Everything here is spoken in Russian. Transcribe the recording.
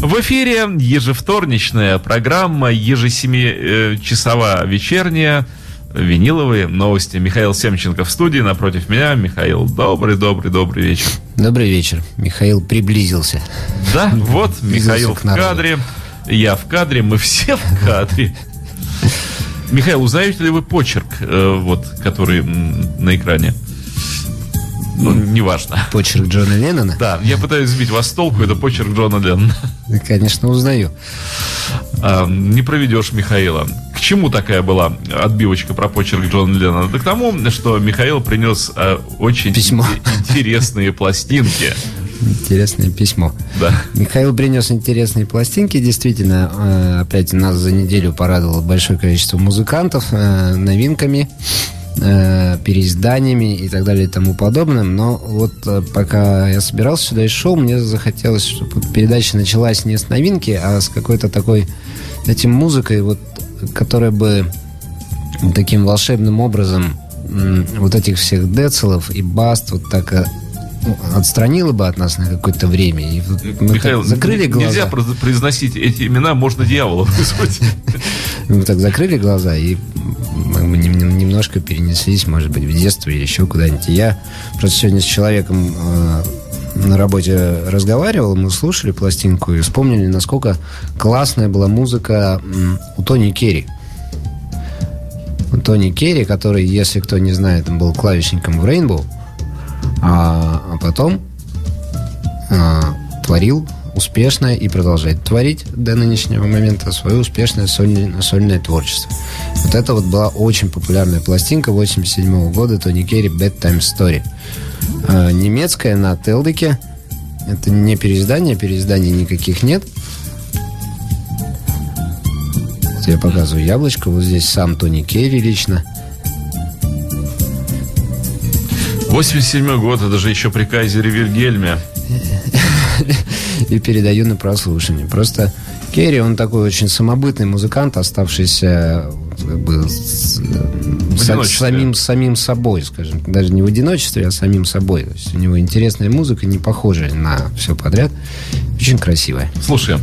В эфире ежевторничная программа, ежесемичасовая вечерняя, виниловые новости. Михаил Семченко в студии, напротив меня. Михаил, добрый-добрый-добрый вечер. Добрый вечер. Михаил приблизился. Да, вот Михаил в кадре, я в кадре, мы все в кадре. Михаил, узнаете ли вы почерк, э, вот, который на экране? Ну, неважно. Почерк Джона Леннона? Да, я пытаюсь сбить вас с толку, это почерк Джона Леннона. Конечно, узнаю. А, не проведешь Михаила. К чему такая была отбивочка про почерк Джона Леннона? Да к тому, что Михаил принес а, очень Письмо. интересные пластинки. Интересное письмо. Да. Михаил принес интересные пластинки. Действительно, э, опять нас за неделю порадовало большое количество музыкантов э, новинками, э, переизданиями и так далее и тому подобным. Но вот пока я собирался сюда и шел, мне захотелось, чтобы передача началась не с новинки, а с какой-то такой этим музыкой, вот, которая бы таким волшебным образом вот этих всех децелов и баст вот так отстранила бы от нас на какое-то время. И мы Михаил, закрыли глаза. Нельзя произносить эти имена, можно дьявола вызвать. Мы так закрыли глаза и мы немножко перенеслись, может быть, в детство или еще куда-нибудь. Я просто сегодня с человеком э, на работе разговаривал, мы слушали пластинку и вспомнили, насколько классная была музыка у Тони Керри. Тони Керри, который, если кто не знает, был клавишником в Rainbow – а, а потом а, творил успешно и продолжает творить до нынешнего момента свое успешное сольное, сольное творчество. Вот это вот была очень популярная пластинка 87 года Тони Керри «Bedtime Story». А, немецкая на Телдеке. Это не переиздание, переизданий никаких нет. Вот я показываю яблочко. Вот здесь сам Тони Керри лично – 87 год, это же еще при кайзере Вильгельме. И передаю на прослушивание. Просто Керри, он такой очень самобытный музыкант, оставшийся как бы с, с, самим, самим собой, скажем. Даже не в одиночестве, а самим собой. То есть у него интересная музыка, не похожая на все подряд. Очень красивая. Слушай,